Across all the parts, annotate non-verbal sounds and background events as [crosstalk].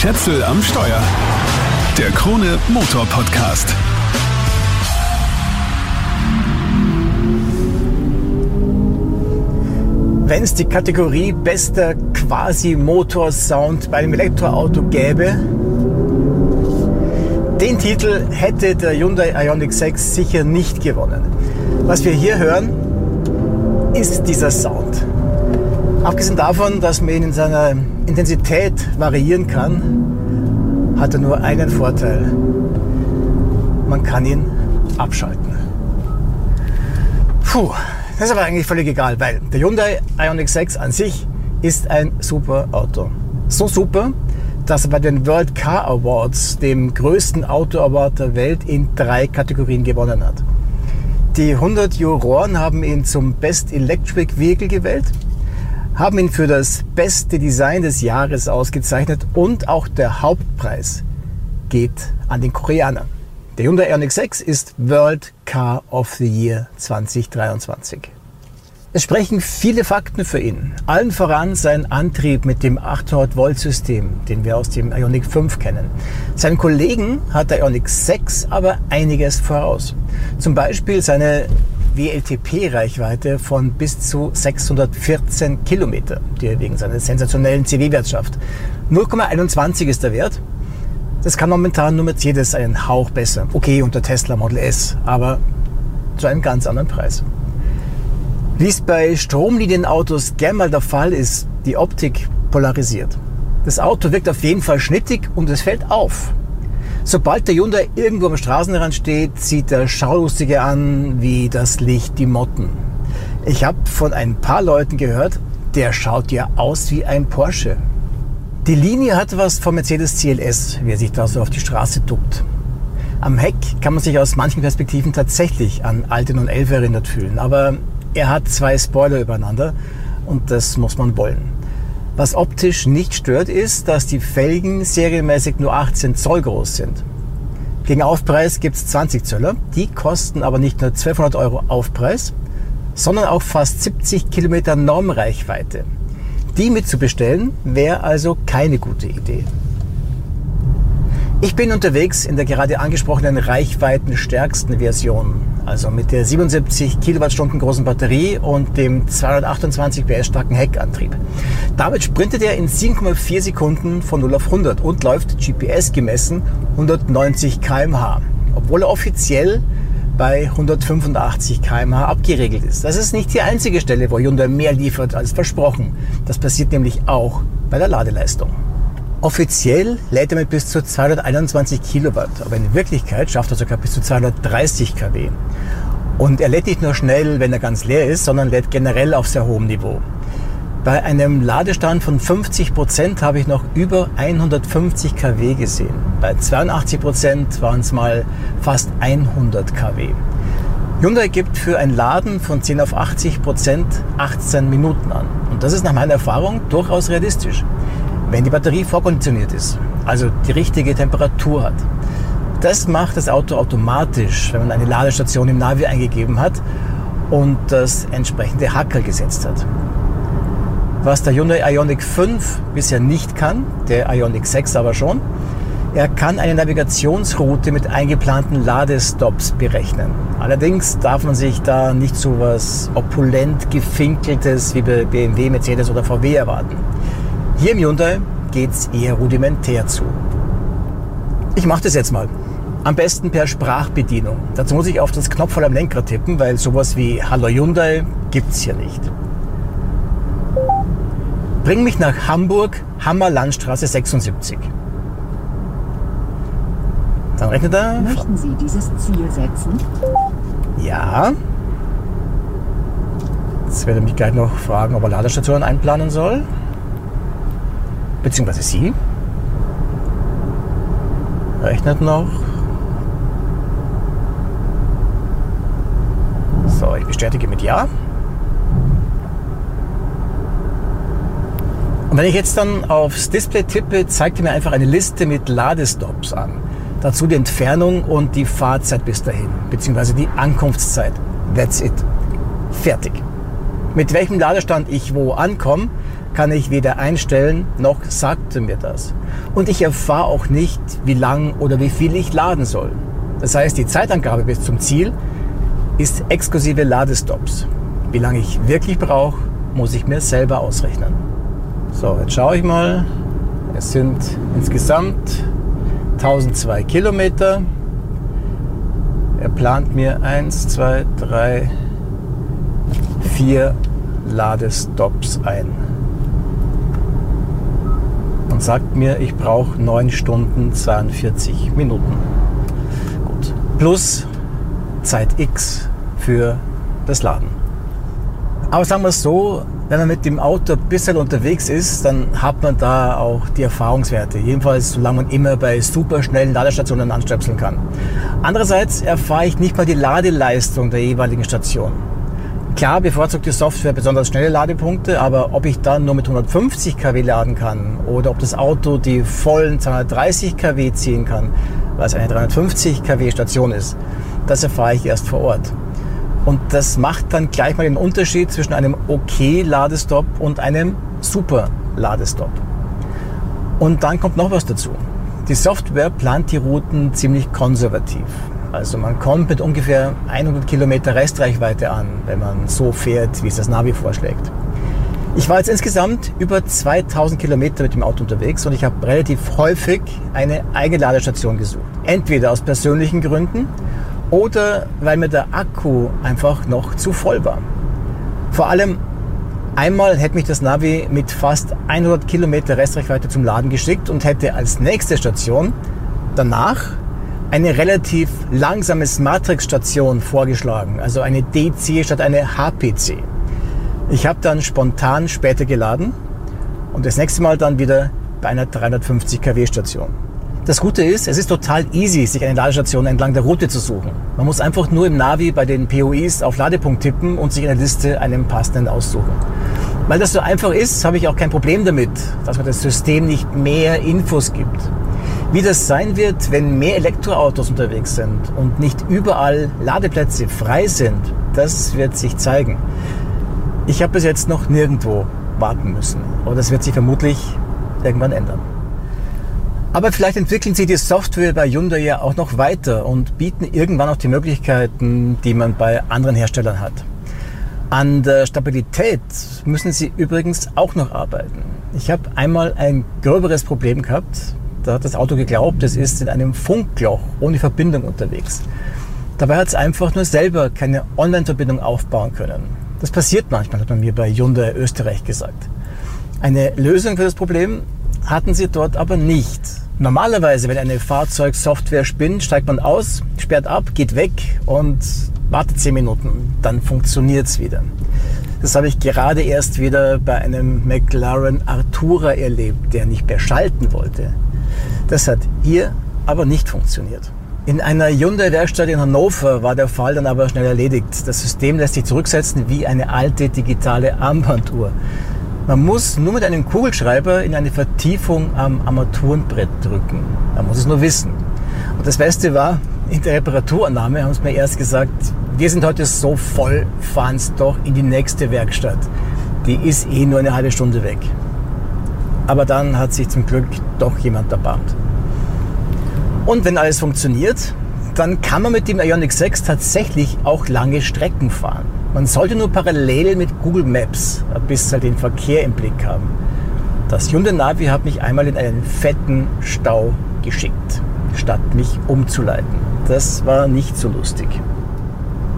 Schätzel am Steuer. Der Krone Motor Podcast. Wenn es die Kategorie bester Quasi-Motor-Sound bei einem Elektroauto gäbe, den Titel hätte der Hyundai Ioniq 6 sicher nicht gewonnen. Was wir hier hören, ist dieser Sound. Abgesehen davon, dass man ihn in seiner Intensität variieren kann, hat er nur einen Vorteil. Man kann ihn abschalten. Puh, das ist aber eigentlich völlig egal, weil der Hyundai Ioniq 6 an sich ist ein super Auto. So super, dass er bei den World Car Awards, dem größten Auto Award der Welt, in drei Kategorien gewonnen hat. Die 100 Juroren haben ihn zum Best Electric Vehicle gewählt, haben ihn für das beste Design des Jahres ausgezeichnet und auch der Hauptpreis geht an den Koreaner. Der Hyundai Ioniq 6 ist World Car of the Year 2023. Es sprechen viele Fakten für ihn. Allen voran sein Antrieb mit dem 800 Volt System, den wir aus dem Ioniq 5 kennen. Seinen Kollegen hat der Ioniq 6 aber einiges voraus. Zum Beispiel seine WLTP-Reichweite von bis zu 614 Kilometer, die er wegen seiner sensationellen CW-Wert schafft. 0,21 ist der Wert. Das kann momentan nur Mercedes einen Hauch besser. Okay, unter Tesla Model S, aber zu einem ganz anderen Preis. Wie es bei Stromlinienautos gern mal der Fall ist, die Optik polarisiert. Das Auto wirkt auf jeden Fall schnittig und es fällt auf. Sobald der Hyundai irgendwo am Straßenrand steht, sieht der Schaulustige an wie das Licht die Motten. Ich habe von ein paar Leuten gehört, der schaut ja aus wie ein Porsche. Die Linie hat was vom Mercedes CLS, wie er sich da so auf die Straße duckt. Am Heck kann man sich aus manchen Perspektiven tatsächlich an alte 911 erinnert fühlen, aber er hat zwei Spoiler übereinander und das muss man wollen. Was optisch nicht stört, ist, dass die Felgen serienmäßig nur 18 Zoll groß sind. Gegen Aufpreis gibt es 20 Zöller. Die kosten aber nicht nur 1200 Euro Aufpreis, sondern auch fast 70 Kilometer Normreichweite. Die mitzubestellen wäre also keine gute Idee. Ich bin unterwegs in der gerade angesprochenen reichweitenstärksten Version, also mit der 77 Kilowattstunden großen Batterie und dem 228 PS starken Heckantrieb. Damit sprintet er in 7,4 Sekunden von 0 auf 100 und läuft GPS gemessen 190 km/h, obwohl er offiziell bei 185 km/h abgeregelt ist. Das ist nicht die einzige Stelle, wo Hyundai mehr liefert als versprochen. Das passiert nämlich auch bei der Ladeleistung. Offiziell lädt er mit bis zu 221 Kilowatt, aber in Wirklichkeit schafft er sogar bis zu 230 kW. Und er lädt nicht nur schnell, wenn er ganz leer ist, sondern lädt generell auf sehr hohem Niveau. Bei einem Ladestand von 50 Prozent habe ich noch über 150 kW gesehen. Bei 82 Prozent waren es mal fast 100 kW. Hyundai gibt für ein Laden von 10 auf 80 Prozent 18 Minuten an. Und das ist nach meiner Erfahrung durchaus realistisch wenn die Batterie vorkonditioniert ist, also die richtige Temperatur hat. Das macht das Auto automatisch, wenn man eine Ladestation im Navi eingegeben hat und das entsprechende Hackerl gesetzt hat. Was der Hyundai Ioniq 5 bisher nicht kann, der Ioniq 6 aber schon, er kann eine Navigationsroute mit eingeplanten Ladestops berechnen. Allerdings darf man sich da nicht so was opulent gefinkeltes wie bei BMW, Mercedes oder VW erwarten. Hier im Hyundai geht es eher rudimentär zu. Ich mache das jetzt mal. Am besten per Sprachbedienung. Dazu muss ich auf das Knopf am Lenkrad tippen, weil sowas wie Hallo Hyundai gibt es hier nicht. Bring mich nach Hamburg, Hammer Landstraße 76. Dann rechnet er. Möchten Sie dieses Ziel setzen? Ja. Jetzt werde ich mich gleich noch fragen, ob er Ladestationen einplanen soll beziehungsweise sie, rechnet noch. So, ich bestätige mit Ja. Und wenn ich jetzt dann aufs Display tippe, zeigt er mir einfach eine Liste mit Ladestops an. Dazu die Entfernung und die Fahrzeit bis dahin, beziehungsweise die Ankunftszeit. That's it. Fertig. Mit welchem Ladestand ich wo ankomme, kann ich weder einstellen, noch sagt er mir das. Und ich erfahre auch nicht, wie lang oder wie viel ich laden soll. Das heißt, die Zeitangabe bis zum Ziel ist exklusive Ladestops. Wie lange ich wirklich brauche, muss ich mir selber ausrechnen. So, jetzt schaue ich mal. Es sind insgesamt 1002 Kilometer. Er plant mir 1, 2, 3, 4 Ladestops ein. Und sagt mir, ich brauche 9 Stunden 42 Minuten. Gut. Plus Zeit X für das Laden. Aber sagen wir es so, wenn man mit dem Auto ein bisschen unterwegs ist, dann hat man da auch die Erfahrungswerte. Jedenfalls, solange man immer bei superschnellen Ladestationen anstöpseln kann. Andererseits erfahre ich nicht mal die Ladeleistung der jeweiligen Station. Klar bevorzugt die Software besonders schnelle Ladepunkte, aber ob ich dann nur mit 150 kW laden kann oder ob das Auto die vollen 230 kW ziehen kann, weil es eine 350 kW Station ist, das erfahre ich erst vor Ort. Und das macht dann gleich mal den Unterschied zwischen einem Okay-Ladestop und einem Super-Ladestop. Und dann kommt noch was dazu. Die Software plant die Routen ziemlich konservativ. Also man kommt mit ungefähr 100 Kilometer Restreichweite an, wenn man so fährt, wie es das Navi vorschlägt. Ich war jetzt insgesamt über 2000 Kilometer mit dem Auto unterwegs und ich habe relativ häufig eine eigene Ladestation gesucht. Entweder aus persönlichen Gründen oder weil mir der Akku einfach noch zu voll war. Vor allem einmal hätte mich das Navi mit fast 100 Kilometer Restreichweite zum Laden geschickt und hätte als nächste Station danach eine relativ langsame Matrix-Station vorgeschlagen, also eine DC statt eine HPC. Ich habe dann spontan später geladen und das nächste Mal dann wieder bei einer 350 kW Station. Das Gute ist, es ist total easy, sich eine Ladestation entlang der Route zu suchen. Man muss einfach nur im Navi bei den POIs auf Ladepunkt tippen und sich in der Liste einen passenden aussuchen. Weil das so einfach ist, habe ich auch kein Problem damit, dass man das System nicht mehr Infos gibt. Wie das sein wird, wenn mehr Elektroautos unterwegs sind und nicht überall Ladeplätze frei sind, das wird sich zeigen. Ich habe bis jetzt noch nirgendwo warten müssen, aber das wird sich vermutlich irgendwann ändern. Aber vielleicht entwickeln sie die Software bei Hyundai ja auch noch weiter und bieten irgendwann auch die Möglichkeiten, die man bei anderen Herstellern hat. An der Stabilität müssen sie übrigens auch noch arbeiten. Ich habe einmal ein gröberes Problem gehabt. Da hat das Auto geglaubt, es ist in einem Funkloch ohne Verbindung unterwegs. Dabei hat es einfach nur selber keine Online-Verbindung aufbauen können. Das passiert manchmal, hat man mir bei Hyundai Österreich gesagt. Eine Lösung für das Problem hatten sie dort aber nicht. Normalerweise, wenn eine Fahrzeugsoftware spinnt, steigt man aus, sperrt ab, geht weg und wartet 10 Minuten. Dann funktioniert es wieder. Das habe ich gerade erst wieder bei einem McLaren Artura erlebt, der nicht mehr schalten wollte. Das hat hier aber nicht funktioniert. In einer Hyundai-Werkstatt in Hannover war der Fall dann aber schnell erledigt. Das System lässt sich zurücksetzen wie eine alte digitale Armbanduhr. Man muss nur mit einem Kugelschreiber in eine Vertiefung am Armaturenbrett drücken. Man muss es nur wissen. Und das Beste war, in der Reparaturannahme haben sie mir erst gesagt, wir sind heute so voll, fahren es doch in die nächste Werkstatt. Die ist eh nur eine halbe Stunde weg. Aber dann hat sich zum Glück doch jemand erbarmt. Und wenn alles funktioniert, dann kann man mit dem Ioniq 6 tatsächlich auch lange Strecken fahren. Man sollte nur parallel mit Google Maps ein bisschen den Verkehr im Blick haben. Das Hyundai Navi hat mich einmal in einen fetten Stau geschickt, statt mich umzuleiten. Das war nicht so lustig.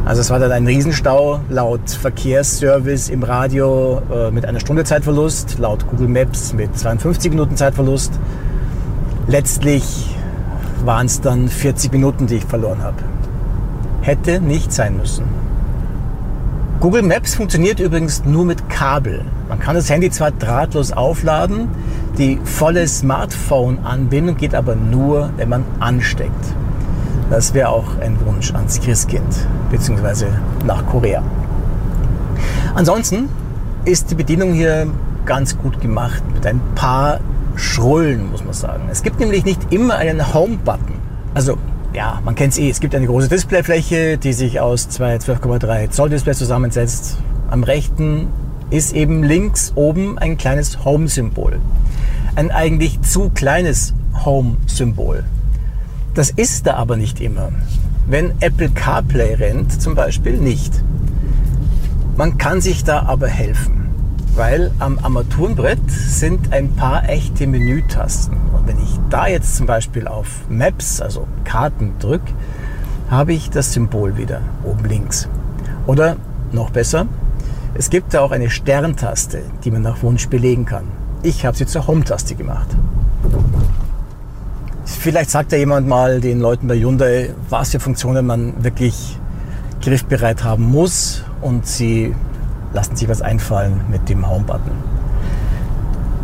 Also es war dann ein Riesenstau laut Verkehrsservice im Radio äh, mit einer Stunde Zeitverlust, laut Google Maps mit 52 Minuten Zeitverlust. Letztlich waren es dann 40 Minuten, die ich verloren habe. Hätte nicht sein müssen. Google Maps funktioniert übrigens nur mit Kabel. Man kann das Handy zwar drahtlos aufladen, die volle Smartphone-Anbindung geht aber nur, wenn man ansteckt. Das wäre auch ein Wunsch ans Christkind, beziehungsweise nach Korea. Ansonsten ist die Bedienung hier ganz gut gemacht, mit ein paar Schrullen, muss man sagen. Es gibt nämlich nicht immer einen Home-Button. Also ja, man kennt es eh. Es gibt eine große Displayfläche, die sich aus zwei 12,3 Zoll Displays zusammensetzt. Am rechten ist eben links oben ein kleines Home-Symbol. Ein eigentlich zu kleines Home-Symbol. Das ist da aber nicht immer. Wenn Apple CarPlay rennt zum Beispiel nicht. Man kann sich da aber helfen, weil am Armaturenbrett sind ein paar echte Menütasten. Und wenn ich da jetzt zum Beispiel auf Maps, also Karten drücke, habe ich das Symbol wieder oben links. Oder noch besser, es gibt da auch eine Sterntaste, die man nach Wunsch belegen kann. Ich habe sie zur Home-Taste gemacht. Vielleicht sagt ja jemand mal den Leuten bei Hyundai, was für Funktionen man wirklich griffbereit haben muss und sie lassen sich was einfallen mit dem Home-Button.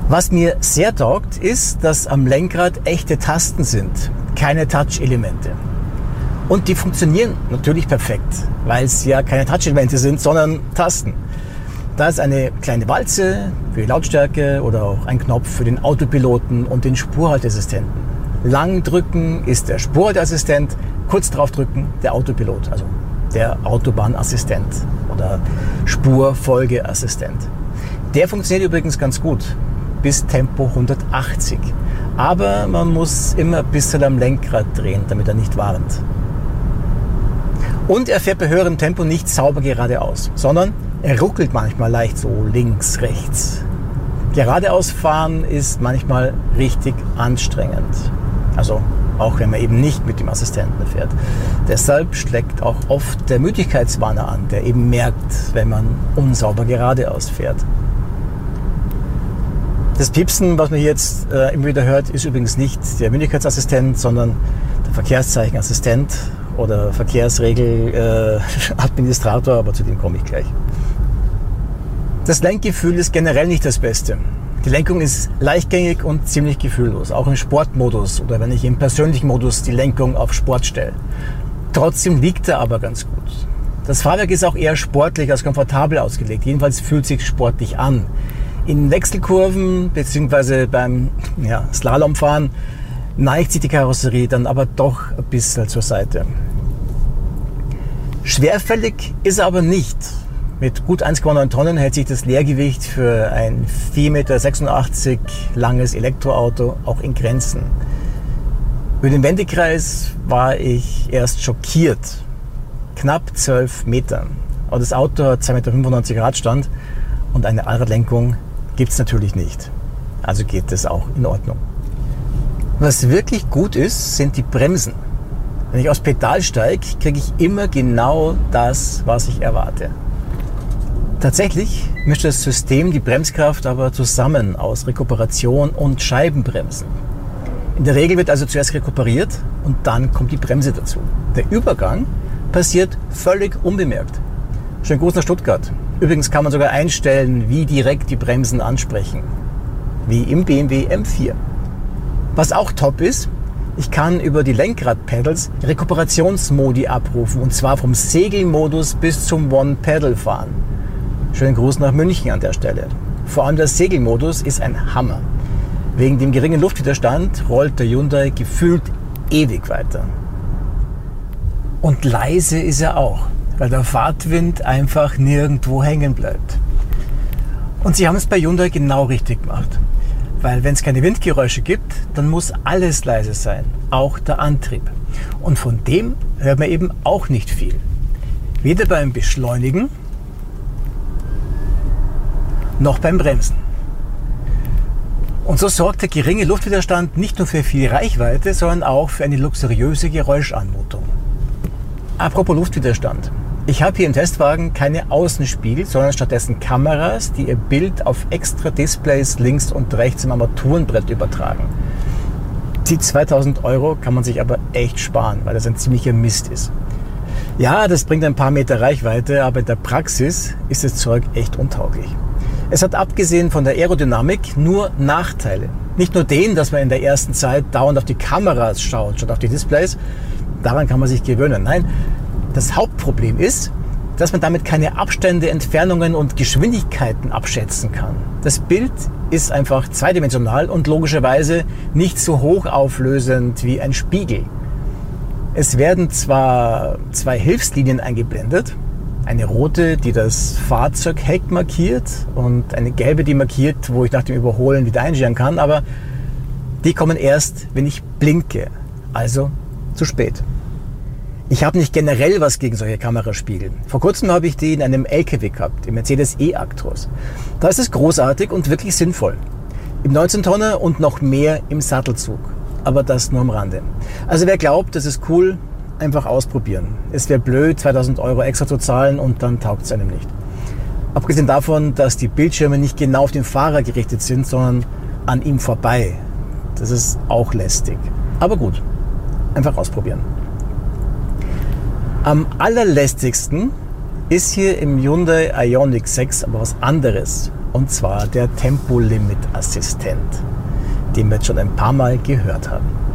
Was mir sehr taugt, ist, dass am Lenkrad echte Tasten sind, keine Touch-Elemente. Und die funktionieren natürlich perfekt, weil es ja keine Touch-Elemente sind, sondern Tasten. Da ist eine kleine Walze für die Lautstärke oder auch ein Knopf für den Autopiloten und den Spurhalteassistenten. Lang drücken ist der Spurhalteassistent, kurz drauf drücken der Autopilot, also der Autobahnassistent oder Spurfolgeassistent. Der funktioniert übrigens ganz gut bis Tempo 180. Aber man muss immer ein bisschen am Lenkrad drehen, damit er nicht warnt. Und er fährt bei höherem Tempo nicht sauber geradeaus, sondern er ruckelt manchmal leicht so links, rechts. Geradeaus fahren ist manchmal richtig anstrengend. Also auch wenn man eben nicht mit dem Assistenten fährt. Deshalb schlägt auch oft der Müdigkeitswarner an, der eben merkt, wenn man unsauber geradeaus fährt. Das Piepsen, was man jetzt äh, immer wieder hört, ist übrigens nicht der Müdigkeitsassistent, sondern der Verkehrszeichenassistent oder Verkehrsregeladministrator, äh, [laughs] aber zu dem komme ich gleich. Das Lenkgefühl ist generell nicht das Beste. Die Lenkung ist leichtgängig und ziemlich gefühllos, auch im Sportmodus oder wenn ich im persönlichen Modus die Lenkung auf Sport stelle. Trotzdem liegt er aber ganz gut. Das Fahrwerk ist auch eher sportlich als komfortabel ausgelegt. Jedenfalls fühlt sich sportlich an. In Wechselkurven bzw. beim ja, Slalomfahren neigt sich die Karosserie dann aber doch ein bisschen zur Seite. Schwerfällig ist er aber nicht. Mit gut 1,9 Tonnen hält sich das Leergewicht für ein 4,86 Meter langes Elektroauto auch in Grenzen. Über den Wendekreis war ich erst schockiert. Knapp 12 Meter. Aber das Auto hat 2,95 Meter Radstand und eine Allradlenkung gibt es natürlich nicht. Also geht das auch in Ordnung. Was wirklich gut ist, sind die Bremsen. Wenn ich aufs Pedal steige, kriege ich immer genau das, was ich erwarte. Tatsächlich mischt das System die Bremskraft aber zusammen aus Rekuperation und Scheibenbremsen. In der Regel wird also zuerst rekuperiert und dann kommt die Bremse dazu. Der Übergang passiert völlig unbemerkt. Schönen Gruß nach Stuttgart. Übrigens kann man sogar einstellen, wie direkt die Bremsen ansprechen. Wie im BMW M4. Was auch top ist, ich kann über die Lenkradpedals Rekuperationsmodi abrufen und zwar vom Segelmodus bis zum One-Pedal fahren. Schönen Gruß nach München an der Stelle. Vor allem der Segelmodus ist ein Hammer. Wegen dem geringen Luftwiderstand rollt der Hyundai gefühlt ewig weiter. Und leise ist er auch, weil der Fahrtwind einfach nirgendwo hängen bleibt. Und sie haben es bei Hyundai genau richtig gemacht. Weil wenn es keine Windgeräusche gibt, dann muss alles leise sein, auch der Antrieb. Und von dem hört man eben auch nicht viel. Weder beim Beschleunigen noch beim Bremsen. Und so sorgt der geringe Luftwiderstand nicht nur für viel Reichweite, sondern auch für eine luxuriöse Geräuschanmutung. Apropos Luftwiderstand. Ich habe hier im Testwagen keine Außenspiegel, sondern stattdessen Kameras, die ihr Bild auf extra Displays links und rechts im Armaturenbrett übertragen. Die 2000 Euro kann man sich aber echt sparen, weil das ein ziemlicher Mist ist. Ja, das bringt ein paar Meter Reichweite, aber in der Praxis ist das Zeug echt untauglich. Es hat abgesehen von der Aerodynamik nur Nachteile. Nicht nur den, dass man in der ersten Zeit dauernd auf die Kameras schaut statt auf die Displays. Daran kann man sich gewöhnen. Nein, das Hauptproblem ist, dass man damit keine Abstände, Entfernungen und Geschwindigkeiten abschätzen kann. Das Bild ist einfach zweidimensional und logischerweise nicht so hochauflösend wie ein Spiegel. Es werden zwar zwei Hilfslinien eingeblendet, Eine rote, die das Fahrzeugheck markiert und eine gelbe, die markiert, wo ich nach dem Überholen wieder einscheren kann. Aber die kommen erst, wenn ich blinke. Also zu spät. Ich habe nicht generell was gegen solche Kameraspiegel. Vor kurzem habe ich die in einem LKW gehabt, im Mercedes E-Actros. Da ist es großartig und wirklich sinnvoll. Im 19-Tonner und noch mehr im Sattelzug. Aber das nur am Rande. Also wer glaubt, das ist cool, einfach ausprobieren. Es wäre blöd, 2000 Euro extra zu zahlen und dann taugt es einem nicht. Abgesehen davon, dass die Bildschirme nicht genau auf den Fahrer gerichtet sind, sondern an ihm vorbei. Das ist auch lästig. Aber gut, einfach ausprobieren. Am allerlästigsten ist hier im Hyundai Ioniq 6 aber was anderes. Und zwar der Tempolimit-Assistent, den wir jetzt schon ein paar Mal gehört haben.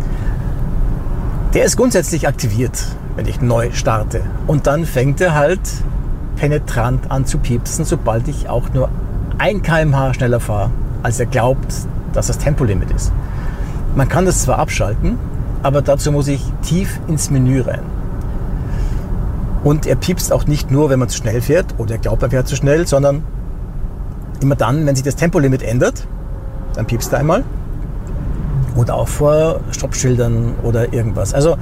Der ist grundsätzlich aktiviert, wenn ich neu starte. Und dann fängt er halt penetrant an zu piepsen, sobald ich auch nur ein kmh schneller fahre, als er glaubt, dass das Tempolimit ist. Man kann das zwar abschalten, aber dazu muss ich tief ins Menü rein. Und er piepst auch nicht nur, wenn man zu schnell fährt oder er glaubt, er fährt zu schnell, sondern immer dann, wenn sich das Tempolimit ändert, dann piepst er einmal oder auch vor Stoppschildern oder irgendwas. Also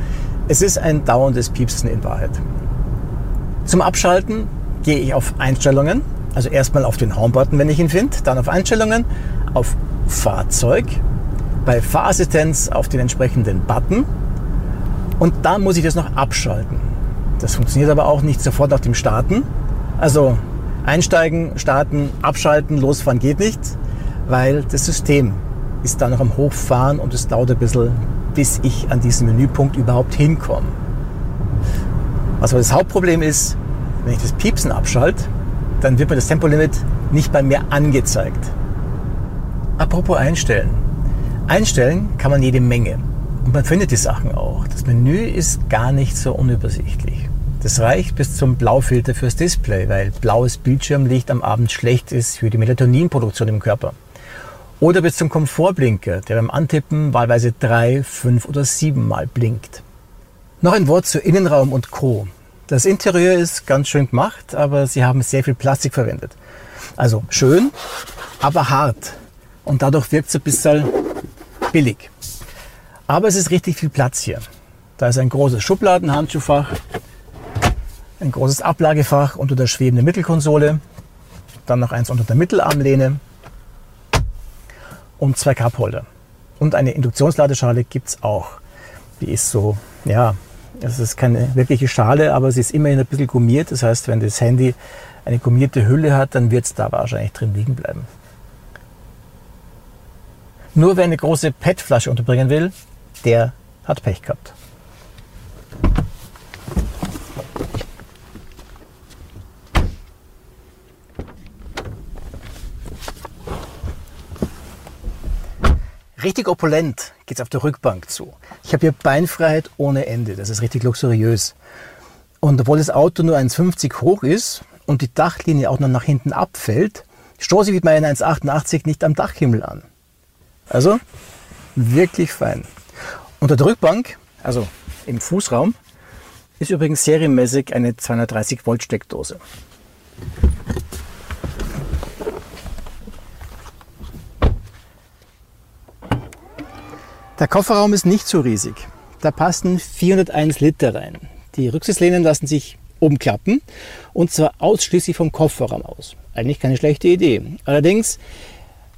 es ist ein dauerndes Piepsen in Wahrheit. Zum Abschalten gehe ich auf Einstellungen, also erstmal auf den Homebutton, wenn ich ihn finde, dann auf Einstellungen, auf Fahrzeug, bei Fahrassistenz auf den entsprechenden Button und dann muss ich das noch abschalten. Das funktioniert aber auch nicht sofort nach dem Starten. Also einsteigen, starten, abschalten, losfahren geht nicht, weil das System ist da noch am Hochfahren und es dauert ein bisschen, bis ich an diesen Menüpunkt überhaupt hinkomme. Was aber das Hauptproblem ist, wenn ich das Piepsen abschalte, dann wird mir das Tempolimit nicht bei mir angezeigt. Apropos einstellen. Einstellen kann man jede Menge. Und man findet die Sachen auch. Das Menü ist gar nicht so unübersichtlich. Das reicht bis zum Blaufilter fürs Display, weil blaues Bildschirmlicht am Abend schlecht ist für die Melatoninproduktion im Körper. Oder bis zum Komfortblinker, der beim Antippen wahlweise drei, fünf oder sieben Mal blinkt. Noch ein Wort zu Innenraum und Co. Das Interieur ist ganz schön gemacht, aber sie haben sehr viel Plastik verwendet. Also schön, aber hart. Und dadurch wirkt es ein bisschen billig. Aber es ist richtig viel Platz hier. Da ist ein großes Schubladenhandschuhfach, ein großes Ablagefach unter der schwebenden Mittelkonsole, dann noch eins unter der Mittelarmlehne und zwei Cupholder. Und eine Induktionsladeschale gibt es auch. Die ist so, ja, es ist keine wirkliche Schale, aber sie ist immerhin ein bisschen gummiert. Das heißt, wenn das Handy eine gummierte Hülle hat, dann wird es da wahrscheinlich drin liegen bleiben. Nur wer eine große PET-Flasche unterbringen will, der hat Pech gehabt. Richtig opulent geht es auf der Rückbank zu. Ich habe hier Beinfreiheit ohne Ende. Das ist richtig luxuriös. Und obwohl das Auto nur 1,50 hoch ist und die Dachlinie auch noch nach hinten abfällt, stoße ich mit meinen 1,88 nicht am Dachhimmel an. Also wirklich fein. Unter der Rückbank, also im Fußraum, ist übrigens serienmäßig eine 230 Volt Steckdose. Der Kofferraum ist nicht so riesig. Da passen 401 Liter rein. Die Rücksitzlehnen lassen sich umklappen und zwar ausschließlich vom Kofferraum aus. Eigentlich keine schlechte Idee. Allerdings,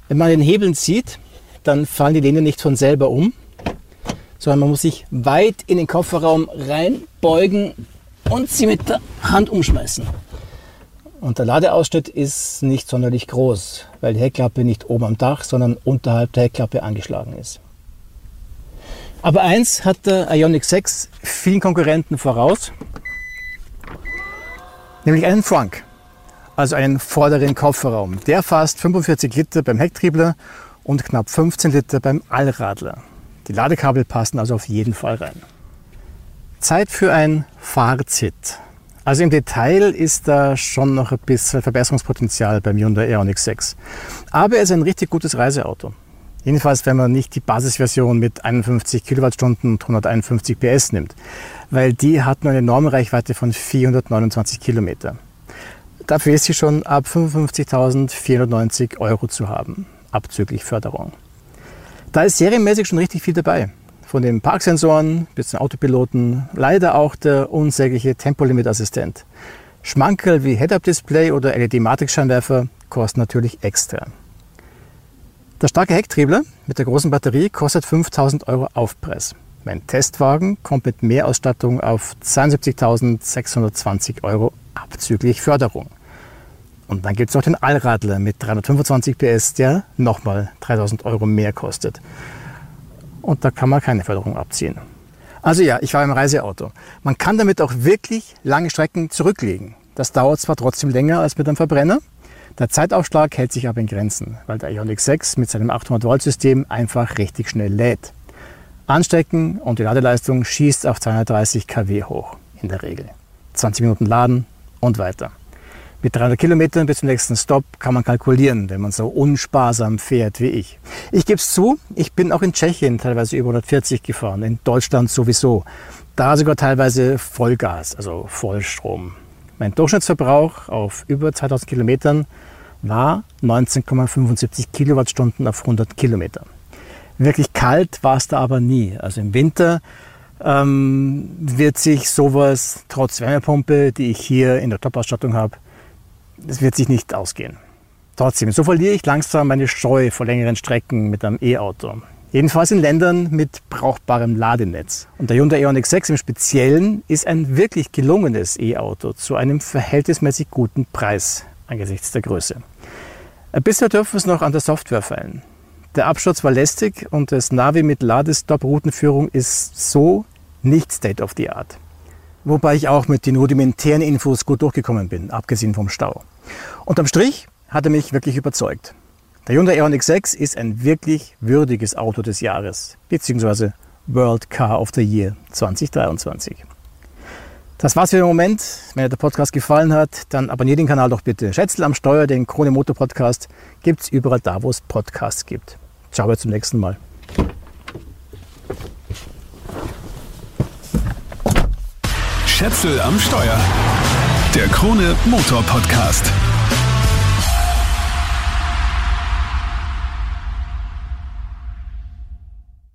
wenn man den Hebeln zieht, dann fallen die Lehnen nicht von selber um, sondern man muss sich weit in den Kofferraum reinbeugen und sie mit der Hand umschmeißen. Und der Ladeausschnitt ist nicht sonderlich groß, weil die Heckklappe nicht oben am Dach, sondern unterhalb der Heckklappe angeschlagen ist. Aber eins hat der Ioniq 6 vielen Konkurrenten voraus, nämlich einen Frunk, also einen vorderen Kofferraum. Der fasst 45 Liter beim Hecktriebler und knapp 15 Liter beim Allradler. Die Ladekabel passen also auf jeden Fall rein. Zeit für ein Fazit. Also im Detail ist da schon noch ein bisschen Verbesserungspotenzial beim Hyundai Ioniq 6. Aber er ist ein richtig gutes Reiseauto. Jedenfalls, wenn man nicht die Basisversion mit 51 Kilowattstunden und 151 PS nimmt, weil die hat nur eine Normreichweite von 429 Kilometer. Dafür ist sie schon ab 55.490 Euro zu haben, abzüglich Förderung. Da ist serienmäßig schon richtig viel dabei. Von den Parksensoren bis zum Autopiloten, leider auch der unsägliche Tempolimitassistent. Schmankerl wie Head-Up-Display oder LED-Matrix-Scheinwerfer kosten natürlich extra. Der starke Hecktriebler mit der großen Batterie kostet 5000 Euro Aufpreis. Mein Testwagen kommt mit Mehrausstattung auf 72.620 Euro abzüglich Förderung. Und dann gibt es noch den Allradler mit 325 PS, der nochmal 3000 Euro mehr kostet. Und da kann man keine Förderung abziehen. Also ja, ich war im Reiseauto. Man kann damit auch wirklich lange Strecken zurücklegen. Das dauert zwar trotzdem länger als mit einem Verbrenner. Der Zeitaufschlag hält sich aber in Grenzen, weil der Ioniq 6 mit seinem 800 Volt System einfach richtig schnell lädt. Anstecken und die Ladeleistung schießt auf 230 kW hoch, in der Regel. 20 Minuten laden und weiter. Mit 300 Kilometern bis zum nächsten Stop kann man kalkulieren, wenn man so unsparsam fährt wie ich. Ich gebe es zu, ich bin auch in Tschechien teilweise über 140 gefahren, in Deutschland sowieso. Da sogar teilweise Vollgas, also Vollstrom. Mein Durchschnittsverbrauch auf über 2000 Kilometern war 19,75 Kilowattstunden auf 100 Kilometer. Wirklich kalt war es da aber nie. Also im Winter ähm, wird sich sowas trotz Wärmepumpe, die ich hier in der Top-Ausstattung habe, das wird sich nicht ausgehen. Trotzdem, so verliere ich langsam meine Scheu vor längeren Strecken mit einem E-Auto. Jedenfalls in Ländern mit brauchbarem Ladenetz. Und der Hyundai Ioniq 6 im Speziellen ist ein wirklich gelungenes E-Auto zu einem verhältnismäßig guten Preis angesichts der Größe. Bisher dürfen wir es noch an der Software feilen. Der Absturz war lästig und das Navi mit Ladestop-Routenführung ist so nicht State of the Art. Wobei ich auch mit den rudimentären Infos gut durchgekommen bin, abgesehen vom Stau. Unterm Strich hat er mich wirklich überzeugt. Der Hyundai Ioniq 6 ist ein wirklich würdiges Auto des Jahres, beziehungsweise World Car of the Year 2023. Das war's für den Moment. Wenn dir der Podcast gefallen hat, dann abonniere den Kanal doch bitte. Schätzel am Steuer, den Krone Motor Podcast gibt's überall da, wo es Podcasts gibt. Ciao, bis zum nächsten Mal. Schätzel am Steuer. Der Krone Motor Podcast.